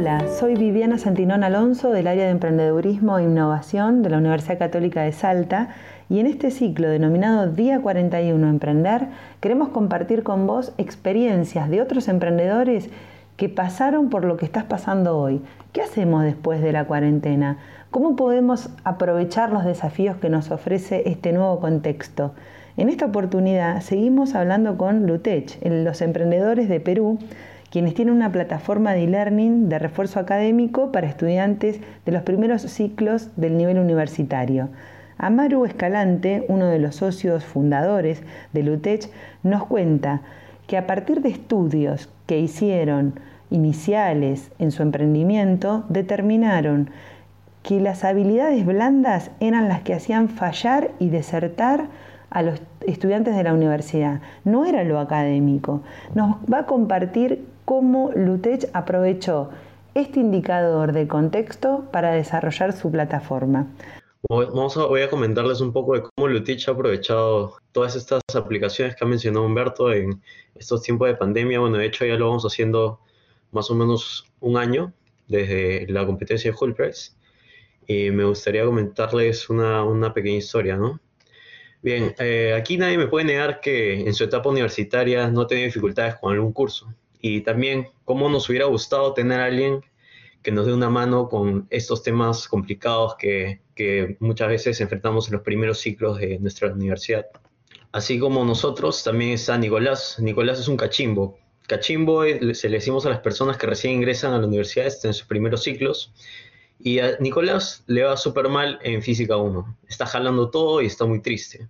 Hola, soy Viviana Santinón Alonso del área de emprendedurismo e innovación de la Universidad Católica de Salta y en este ciclo denominado Día 41 Emprender queremos compartir con vos experiencias de otros emprendedores que pasaron por lo que estás pasando hoy. ¿Qué hacemos después de la cuarentena? ¿Cómo podemos aprovechar los desafíos que nos ofrece este nuevo contexto? En esta oportunidad seguimos hablando con Lutech, los emprendedores de Perú, quienes tienen una plataforma de e-learning de refuerzo académico para estudiantes de los primeros ciclos del nivel universitario. Amaru Escalante, uno de los socios fundadores de Lutech, nos cuenta que a partir de estudios que hicieron iniciales en su emprendimiento, determinaron que las habilidades blandas eran las que hacían fallar y desertar a los estudiantes de la universidad, no era lo académico. Nos va a compartir cómo Lutech aprovechó este indicador de contexto para desarrollar su plataforma. Vamos a, voy a comentarles un poco de cómo Lutech ha aprovechado todas estas aplicaciones que ha mencionado Humberto en estos tiempos de pandemia. Bueno, de hecho ya lo vamos haciendo más o menos un año desde la competencia de Hull Y me gustaría comentarles una, una pequeña historia, ¿no? Bien, eh, aquí nadie me puede negar que en su etapa universitaria no tenido dificultades con algún curso y también cómo nos hubiera gustado tener a alguien que nos dé una mano con estos temas complicados que, que muchas veces enfrentamos en los primeros ciclos de nuestra universidad. Así como nosotros, también está Nicolás. Nicolás es un cachimbo. Cachimbo se le decimos a las personas que recién ingresan a la universidad, en sus primeros ciclos. Y a Nicolás le va súper mal en Física 1. Está jalando todo y está muy triste.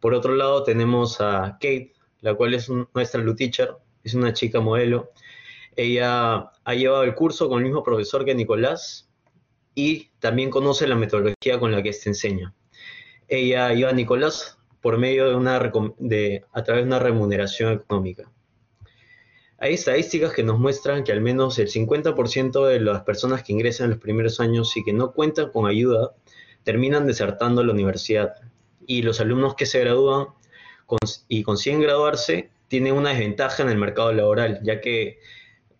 Por otro lado, tenemos a Kate, la cual es nuestra Lu Teacher, es una chica modelo. Ella ha llevado el curso con el mismo profesor que Nicolás y también conoce la metodología con la que éste enseña. Ella lleva a Nicolás por medio de una de, a través de una remuneración económica. Hay estadísticas que nos muestran que al menos el 50% de las personas que ingresan en los primeros años y que no cuentan con ayuda terminan desertando la universidad. Y los alumnos que se gradúan y consiguen graduarse tienen una desventaja en el mercado laboral, ya que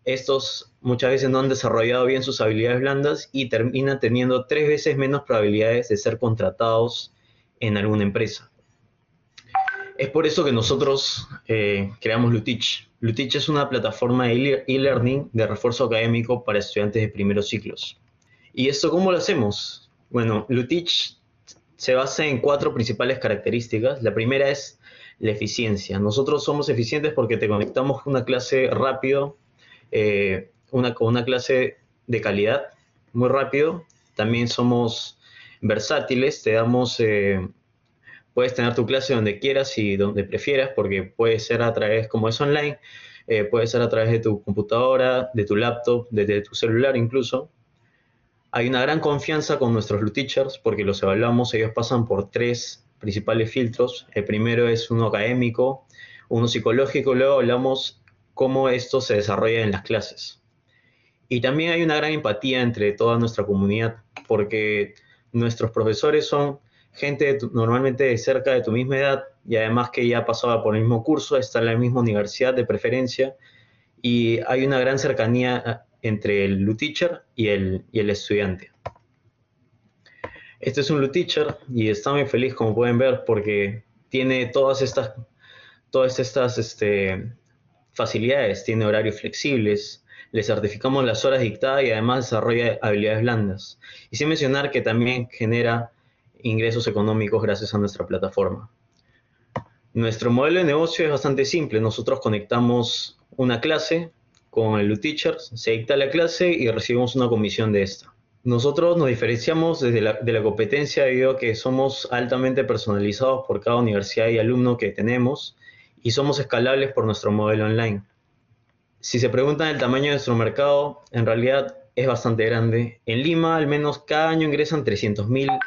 estos muchas veces no han desarrollado bien sus habilidades blandas y terminan teniendo tres veces menos probabilidades de ser contratados en alguna empresa. Es por eso que nosotros eh, creamos Lutich. Lutich es una plataforma de e-learning de refuerzo académico para estudiantes de primeros ciclos. ¿Y esto cómo lo hacemos? Bueno, Lutich se basa en cuatro principales características. La primera es la eficiencia. Nosotros somos eficientes porque te conectamos con una clase rápido, eh, una, clase de calidad, muy rápido. También somos versátiles, te damos, eh, puedes tener tu clase donde quieras y donde prefieras, porque puede ser a través, como es online, eh, puede ser a través de tu computadora, de tu laptop, desde tu celular incluso. Hay una gran confianza con nuestros teachers porque los evaluamos, ellos pasan por tres principales filtros. El primero es uno académico, uno psicológico, luego hablamos cómo esto se desarrolla en las clases. Y también hay una gran empatía entre toda nuestra comunidad, porque nuestros profesores son gente normalmente de cerca de tu misma edad y además que ya pasaba por el mismo curso, está en la misma universidad de preferencia y hay una gran cercanía eh, entre el teacher y el, y el estudiante. Este es un Teacher y está muy feliz, como pueden ver, porque tiene todas estas, todas estas este, facilidades, tiene horarios flexibles, le certificamos las horas dictadas y además desarrolla habilidades blandas. Y sin mencionar que también genera ingresos económicos gracias a nuestra plataforma. Nuestro modelo de negocio es bastante simple. Nosotros conectamos una clase con el Teacher, se dicta la clase y recibimos una comisión de esta. Nosotros nos diferenciamos desde la, de la competencia debido a que somos altamente personalizados por cada universidad y alumno que tenemos y somos escalables por nuestro modelo online. Si se preguntan el tamaño de nuestro mercado, en realidad es bastante grande. En Lima al menos cada año ingresan 300.000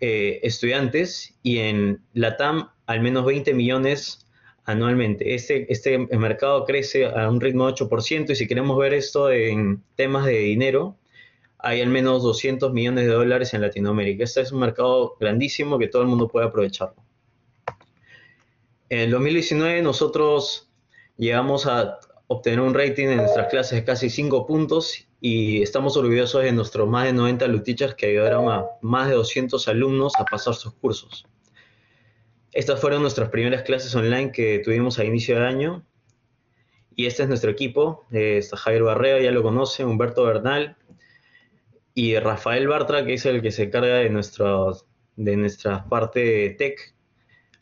eh, estudiantes y en Latam al menos 20 millones anualmente. Este, este mercado crece a un ritmo de 8% y si queremos ver esto en temas de dinero, hay al menos 200 millones de dólares en Latinoamérica. Este es un mercado grandísimo que todo el mundo puede aprovecharlo. En el 2019 nosotros llegamos a obtener un rating en nuestras clases de casi 5 puntos y estamos orgullosos de nuestros más de 90 lutichas que ayudaron a más de 200 alumnos a pasar sus cursos. Estas fueron nuestras primeras clases online que tuvimos a inicio de año y este es nuestro equipo. Eh, está Javier Barrea, ya lo conocen, Humberto Bernal y Rafael Bartra, que es el que se carga de, de nuestra parte tech.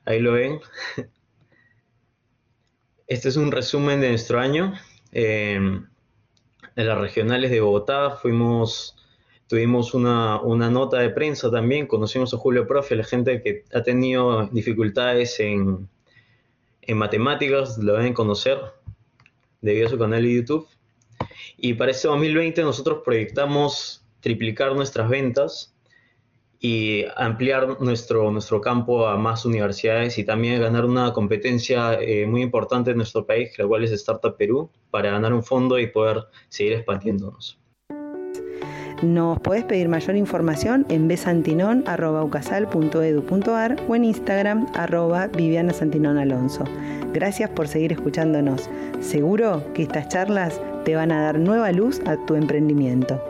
Ahí lo ven. Este es un resumen de nuestro año. Eh, en las regionales de Bogotá fuimos, tuvimos una, nota de prensa también, conocimos a Julio Profe, la gente que ha tenido dificultades en, en matemáticas, lo deben conocer debido a su canal de YouTube. Y para este 2020 nosotros proyectamos triplicar nuestras ventas y ampliar nuestro, nuestro campo a más universidades y también ganar una competencia eh, muy importante en nuestro país, la cual es Startup Perú, para ganar un fondo y poder seguir expandiéndonos. Nos podés pedir mayor información en besantinon.ucasal.edu.ar o en Instagram arroba Viviana Alonso. Gracias por seguir escuchándonos. Seguro que estas charlas te van a dar nueva luz a tu emprendimiento.